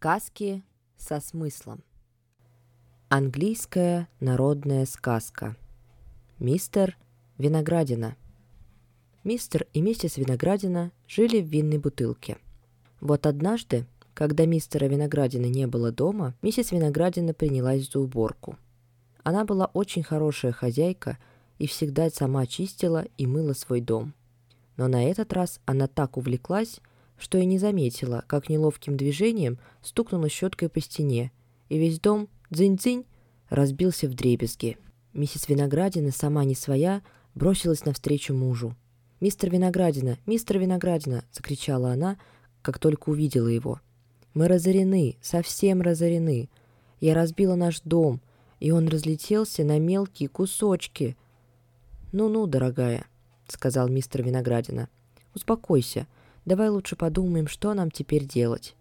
Сказки со смыслом. Английская народная сказка. Мистер Виноградина. Мистер и миссис Виноградина жили в винной бутылке. Вот однажды, когда мистера Виноградина не было дома, миссис Виноградина принялась за уборку. Она была очень хорошая хозяйка и всегда сама чистила и мыла свой дом. Но на этот раз она так увлеклась, что и не заметила, как неловким движением стукнула щеткой по стене, и весь дом, дзынь-дзынь, разбился в дребезги. Миссис Виноградина, сама не своя, бросилась навстречу мужу. «Мистер Виноградина! Мистер Виноградина!» — закричала она, как только увидела его. «Мы разорены, совсем разорены. Я разбила наш дом, и он разлетелся на мелкие кусочки». «Ну-ну, дорогая», — сказал мистер Виноградина, — «успокойся. Давай лучше подумаем, что нам теперь делать.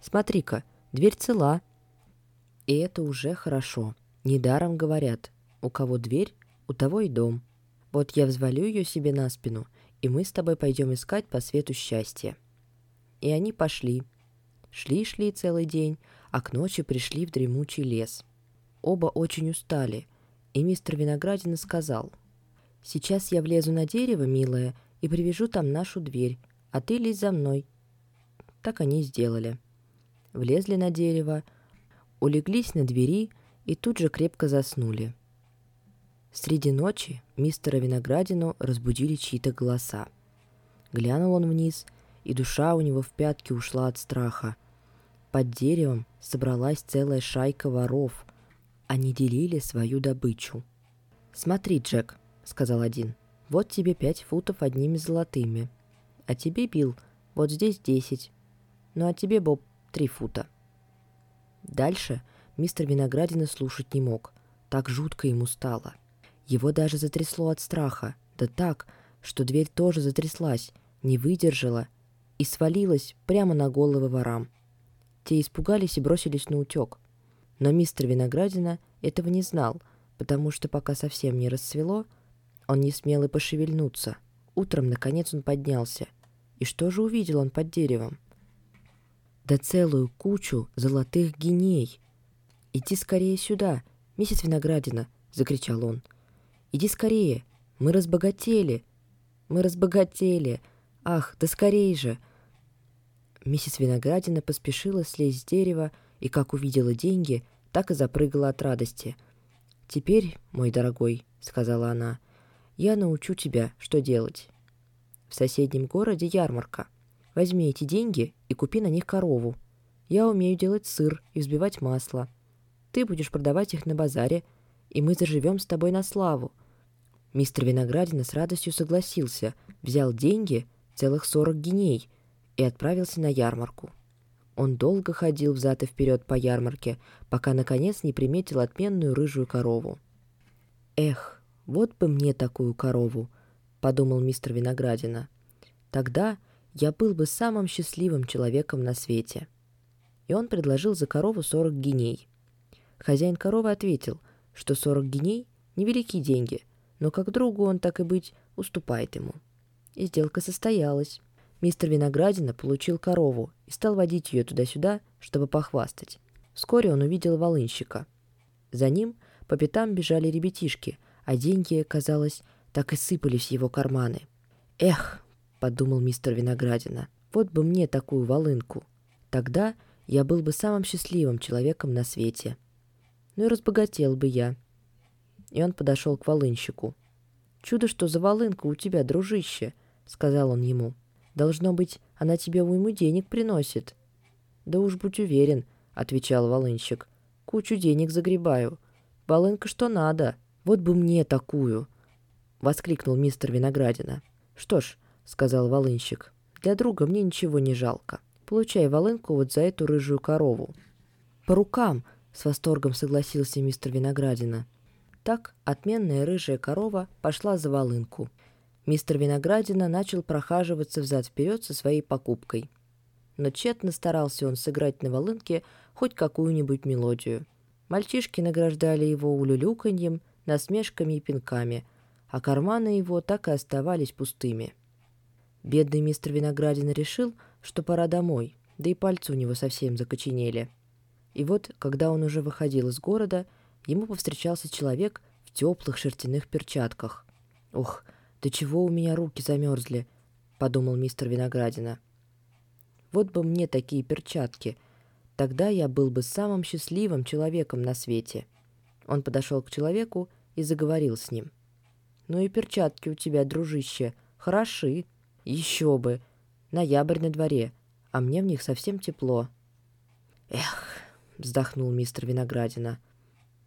Смотри-ка, дверь цела. И это уже хорошо. Недаром говорят, у кого дверь, у того и дом. Вот я взвалю ее себе на спину, и мы с тобой пойдем искать по свету счастья. И они пошли. Шли-шли целый день, а к ночи пришли в дремучий лес. Оба очень устали, и мистер Виноградина сказал, «Сейчас я влезу на дерево, милая, и привяжу там нашу дверь, а ты лезь за мной». Так они и сделали. Влезли на дерево, улеглись на двери и тут же крепко заснули. Среди ночи мистера Виноградину разбудили чьи-то голоса. Глянул он вниз, и душа у него в пятки ушла от страха. Под деревом собралась целая шайка воров. Они делили свою добычу. «Смотри, Джек», — сказал один, — «вот тебе пять футов одними золотыми а тебе, Билл, вот здесь десять. Ну а тебе, Боб, три фута». Дальше мистер Виноградина слушать не мог. Так жутко ему стало. Его даже затрясло от страха. Да так, что дверь тоже затряслась, не выдержала и свалилась прямо на головы ворам. Те испугались и бросились на утек. Но мистер Виноградина этого не знал, потому что пока совсем не расцвело, он не смел и пошевельнуться. Утром, наконец, он поднялся — и что же увидел он под деревом? Да целую кучу золотых геней. «Иди скорее сюда, миссис Виноградина!» — закричал он. «Иди скорее! Мы разбогатели! Мы разбогатели! Ах, да скорей же!» Миссис Виноградина поспешила слезть с дерева и, как увидела деньги, так и запрыгала от радости. «Теперь, мой дорогой», — сказала она, — «я научу тебя, что делать. В соседнем городе ярмарка. Возьми эти деньги и купи на них корову. Я умею делать сыр и взбивать масло. Ты будешь продавать их на базаре, и мы заживем с тобой на славу». Мистер Виноградина с радостью согласился, взял деньги, целых сорок геней, и отправился на ярмарку. Он долго ходил взад и вперед по ярмарке, пока, наконец, не приметил отменную рыжую корову. «Эх, вот бы мне такую корову!» — подумал мистер Виноградина. «Тогда я был бы самым счастливым человеком на свете». И он предложил за корову сорок геней. Хозяин коровы ответил, что сорок геней — невеликие деньги, но как другу он, так и быть, уступает ему. И сделка состоялась. Мистер Виноградина получил корову и стал водить ее туда-сюда, чтобы похвастать. Вскоре он увидел волынщика. За ним по пятам бежали ребятишки, а деньги, казалось, так и сыпались его карманы. «Эх!» — подумал мистер Виноградина. «Вот бы мне такую волынку! Тогда я был бы самым счастливым человеком на свете. Ну и разбогател бы я». И он подошел к волынщику. «Чудо, что за волынка у тебя, дружище!» — сказал он ему. «Должно быть, она тебе уйму денег приносит». «Да уж будь уверен», — отвечал волынщик. «Кучу денег загребаю. Волынка что надо. Вот бы мне такую. — воскликнул мистер Виноградина. «Что ж», — сказал волынщик, — «для друга мне ничего не жалко. Получай волынку вот за эту рыжую корову». «По рукам!» — с восторгом согласился мистер Виноградина. Так отменная рыжая корова пошла за волынку. Мистер Виноградина начал прохаживаться взад-вперед со своей покупкой. Но тщетно старался он сыграть на волынке хоть какую-нибудь мелодию. Мальчишки награждали его улюлюканьем, насмешками и пинками — а карманы его так и оставались пустыми. Бедный мистер Виноградин решил, что пора домой, да и пальцы у него совсем закоченели. И вот, когда он уже выходил из города, ему повстречался человек в теплых шерстяных перчатках. «Ух, до чего у меня руки замерзли!» — подумал мистер Виноградина. «Вот бы мне такие перчатки! Тогда я был бы самым счастливым человеком на свете!» Он подошел к человеку и заговорил с ним. «Ну и перчатки у тебя, дружище, хороши. Еще бы. Ноябрь на дворе, а мне в них совсем тепло». «Эх!» — вздохнул мистер Виноградина.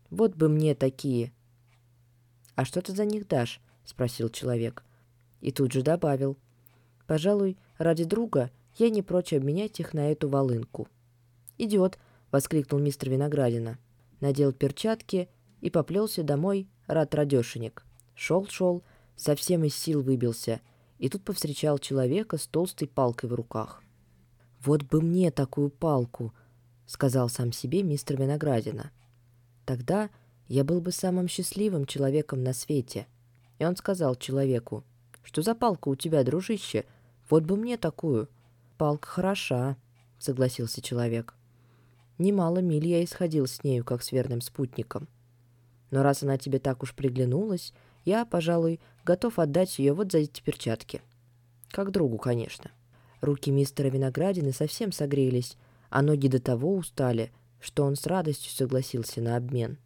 «Вот бы мне такие!» «А что ты за них дашь?» — спросил человек. И тут же добавил. «Пожалуй, ради друга я не прочь обменять их на эту волынку». «Идет!» — воскликнул мистер Виноградина. Надел перчатки и поплелся домой рад радешенек. Шел-шел, совсем из сил выбился, и тут повстречал человека с толстой палкой в руках. «Вот бы мне такую палку!» — сказал сам себе мистер Виноградина. «Тогда я был бы самым счастливым человеком на свете». И он сказал человеку, «Что за палка у тебя, дружище? Вот бы мне такую». «Палка хороша», — согласился человек. Немало миль я исходил с нею, как с верным спутником. Но раз она тебе так уж приглянулась, я, пожалуй, готов отдать ее вот за эти перчатки. Как другу, конечно. Руки мистера Виноградины совсем согрелись, а ноги до того устали, что он с радостью согласился на обмен.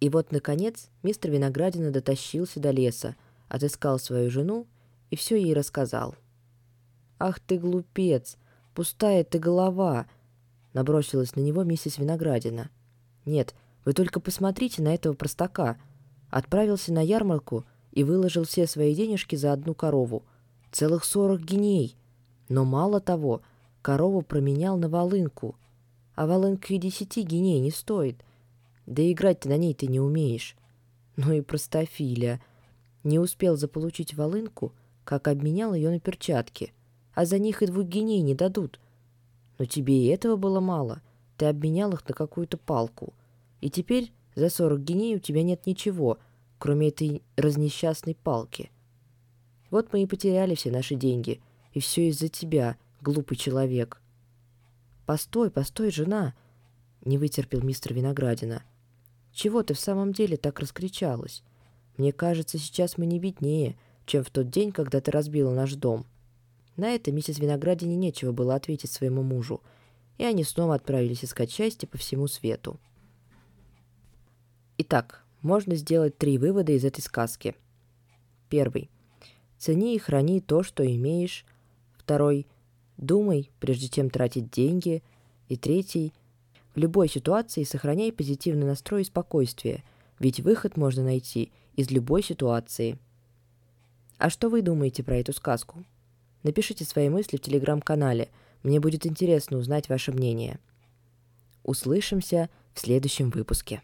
И вот, наконец, мистер Виноградина дотащился до леса, отыскал свою жену и все ей рассказал. «Ах ты глупец! Пустая ты голова!» Набросилась на него миссис Виноградина. «Нет, вы только посмотрите на этого простака. Отправился на ярмарку и выложил все свои денежки за одну корову. Целых сорок геней. Но мало того, корову променял на волынку. А волынка и десяти геней не стоит. Да играть ты на ней ты не умеешь. Ну и простофиля. Не успел заполучить волынку, как обменял ее на перчатки. А за них и двух геней не дадут. Но тебе и этого было мало. Ты обменял их на какую-то палку — и теперь за сорок геней у тебя нет ничего, кроме этой разнесчастной палки. Вот мы и потеряли все наши деньги, и все из-за тебя, глупый человек. Постой, постой, жена, не вытерпел мистер Виноградина. Чего ты в самом деле так раскричалась? Мне кажется, сейчас мы не беднее, чем в тот день, когда ты разбила наш дом. На это миссис Виноградине нечего было ответить своему мужу, и они снова отправились искать счастье по всему свету. Итак, можно сделать три вывода из этой сказки. Первый. Цени и храни то, что имеешь. Второй. Думай, прежде чем тратить деньги. И третий. В любой ситуации сохраняй позитивный настрой и спокойствие, ведь выход можно найти из любой ситуации. А что вы думаете про эту сказку? Напишите свои мысли в телеграм-канале. Мне будет интересно узнать ваше мнение. Услышимся в следующем выпуске.